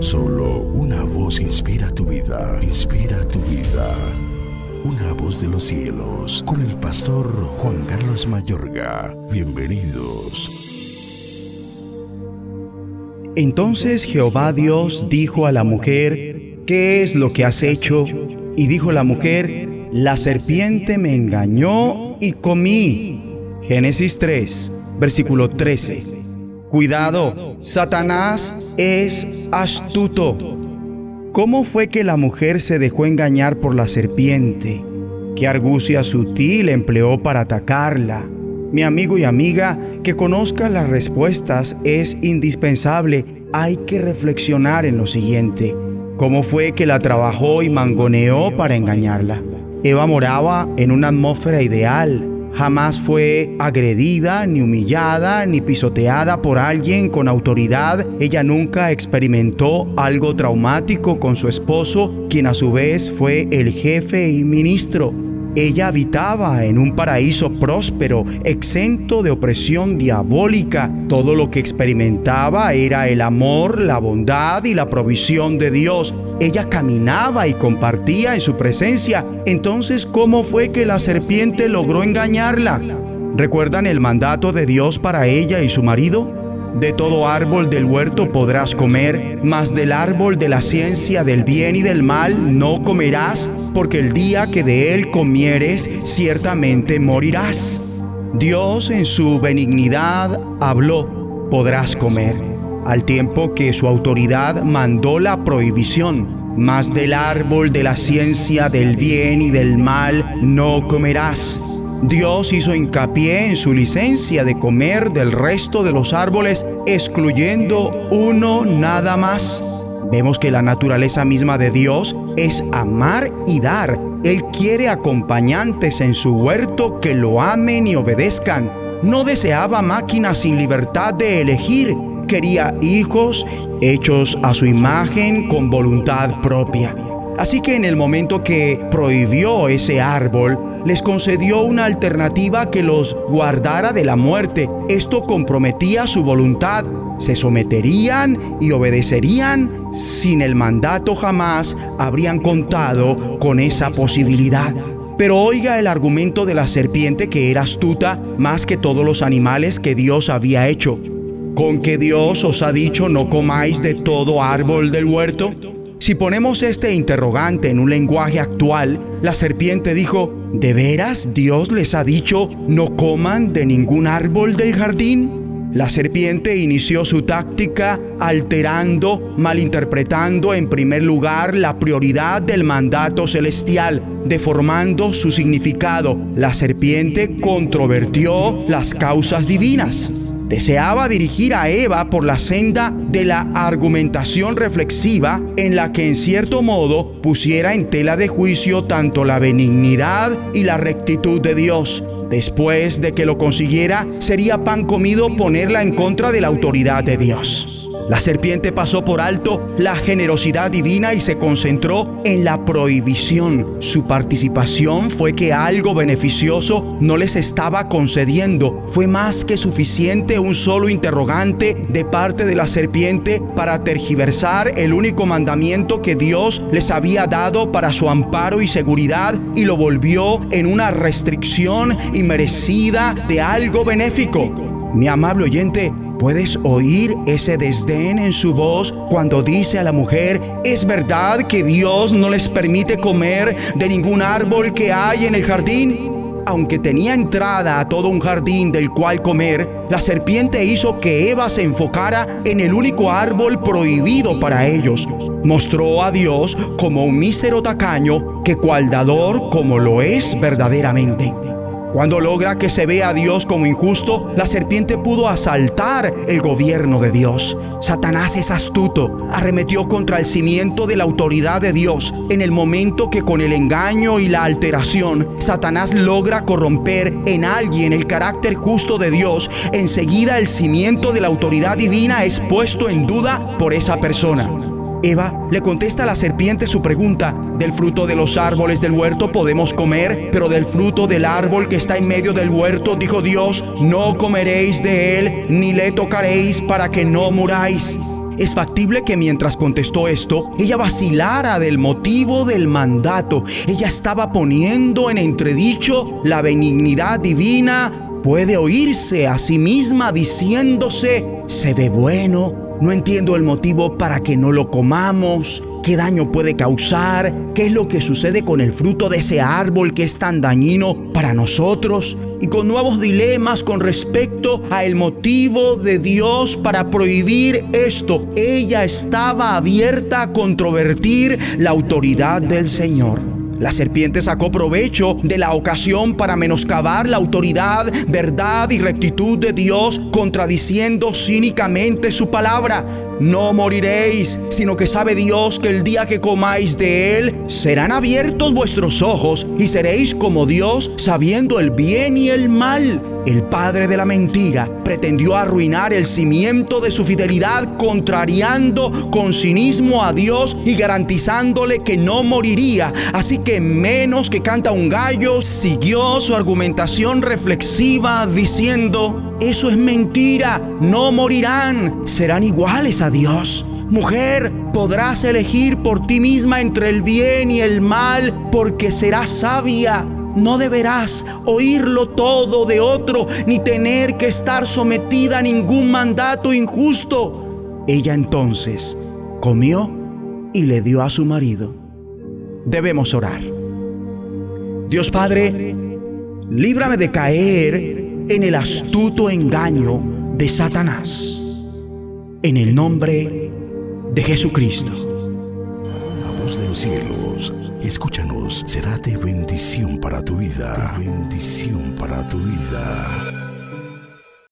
Solo una voz inspira tu vida, inspira tu vida. Una voz de los cielos, con el pastor Juan Carlos Mayorga. Bienvenidos. Entonces Jehová Dios dijo a la mujer, ¿qué es lo que has hecho? Y dijo la mujer, la serpiente me engañó y comí. Génesis 3, versículo 13. Cuidado, Satanás es astuto. ¿Cómo fue que la mujer se dejó engañar por la serpiente? ¿Qué argucia sutil empleó para atacarla? Mi amigo y amiga, que conozca las respuestas es indispensable. Hay que reflexionar en lo siguiente. ¿Cómo fue que la trabajó y mangoneó para engañarla? Eva moraba en una atmósfera ideal. Jamás fue agredida, ni humillada, ni pisoteada por alguien con autoridad. Ella nunca experimentó algo traumático con su esposo, quien a su vez fue el jefe y ministro. Ella habitaba en un paraíso próspero, exento de opresión diabólica. Todo lo que experimentaba era el amor, la bondad y la provisión de Dios. Ella caminaba y compartía en su presencia. Entonces, ¿cómo fue que la serpiente logró engañarla? ¿Recuerdan el mandato de Dios para ella y su marido? De todo árbol del huerto podrás comer, mas del árbol de la ciencia del bien y del mal no comerás, porque el día que de él comieres, ciertamente morirás. Dios en su benignidad habló, podrás comer, al tiempo que su autoridad mandó la prohibición, mas del árbol de la ciencia del bien y del mal no comerás Dios hizo hincapié en su licencia de comer del resto de los árboles, excluyendo uno nada más. Vemos que la naturaleza misma de Dios es amar y dar. Él quiere acompañantes en su huerto que lo amen y obedezcan. No deseaba máquinas sin libertad de elegir. Quería hijos hechos a su imagen con voluntad propia. Así que en el momento que prohibió ese árbol, les concedió una alternativa que los guardara de la muerte. Esto comprometía su voluntad. Se someterían y obedecerían. Sin el mandato jamás habrían contado con esa posibilidad. Pero oiga el argumento de la serpiente que era astuta más que todos los animales que Dios había hecho. ¿Con que Dios os ha dicho no comáis de todo árbol del huerto? Si ponemos este interrogante en un lenguaje actual, la serpiente dijo, ¿de veras Dios les ha dicho no coman de ningún árbol del jardín? La serpiente inició su táctica alterando, malinterpretando en primer lugar la prioridad del mandato celestial, deformando su significado. La serpiente controvertió las causas divinas deseaba dirigir a Eva por la senda de la argumentación reflexiva en la que en cierto modo pusiera en tela de juicio tanto la benignidad y la rectitud de Dios. Después de que lo consiguiera, sería pan comido ponerla en contra de la autoridad de Dios. La serpiente pasó por alto la generosidad divina y se concentró en la prohibición. Su participación fue que algo beneficioso no les estaba concediendo. Fue más que suficiente un solo interrogante de parte de la serpiente para tergiversar el único mandamiento que Dios les había dado para su amparo y seguridad y lo volvió en una restricción inmerecida de algo benéfico. Mi amable oyente, ¿Puedes oír ese desdén en su voz cuando dice a la mujer, es verdad que Dios no les permite comer de ningún árbol que hay en el jardín? Aunque tenía entrada a todo un jardín del cual comer, la serpiente hizo que Eva se enfocara en el único árbol prohibido para ellos. Mostró a Dios como un mísero tacaño que cualdador como lo es verdaderamente. Cuando logra que se vea a Dios como injusto, la serpiente pudo asaltar el gobierno de Dios. Satanás es astuto, arremetió contra el cimiento de la autoridad de Dios en el momento que con el engaño y la alteración, Satanás logra corromper en alguien el carácter justo de Dios. Enseguida el cimiento de la autoridad divina es puesto en duda por esa persona. Eva le contesta a la serpiente su pregunta, del fruto de los árboles del huerto podemos comer, pero del fruto del árbol que está en medio del huerto, dijo Dios, no comeréis de él, ni le tocaréis para que no muráis. Es factible que mientras contestó esto, ella vacilara del motivo del mandato. Ella estaba poniendo en entredicho la benignidad divina. Puede oírse a sí misma diciéndose, se ve bueno, no entiendo el motivo para que no lo comamos, qué daño puede causar, qué es lo que sucede con el fruto de ese árbol que es tan dañino para nosotros y con nuevos dilemas con respecto a el motivo de Dios para prohibir esto. Ella estaba abierta a controvertir la autoridad del Señor. La serpiente sacó provecho de la ocasión para menoscabar la autoridad, verdad y rectitud de Dios, contradiciendo cínicamente su palabra. No moriréis, sino que sabe Dios que el día que comáis de él, serán abiertos vuestros ojos y seréis como Dios, sabiendo el bien y el mal. El padre de la mentira pretendió arruinar el cimiento de su fidelidad contrariando con cinismo a Dios y garantizándole que no moriría. Así que menos que canta un gallo, siguió su argumentación reflexiva diciendo, eso es mentira, no morirán, serán iguales a Dios. Mujer, podrás elegir por ti misma entre el bien y el mal porque serás sabia no deberás oírlo todo de otro, ni tener que estar sometida a ningún mandato injusto. Ella entonces comió y le dio a su marido. Debemos orar. Dios Padre, líbrame de caer en el astuto engaño de Satanás. En el nombre de Jesucristo. La voz de los cielos Escúchanos, será de bendición para tu vida. bendición para tu vida.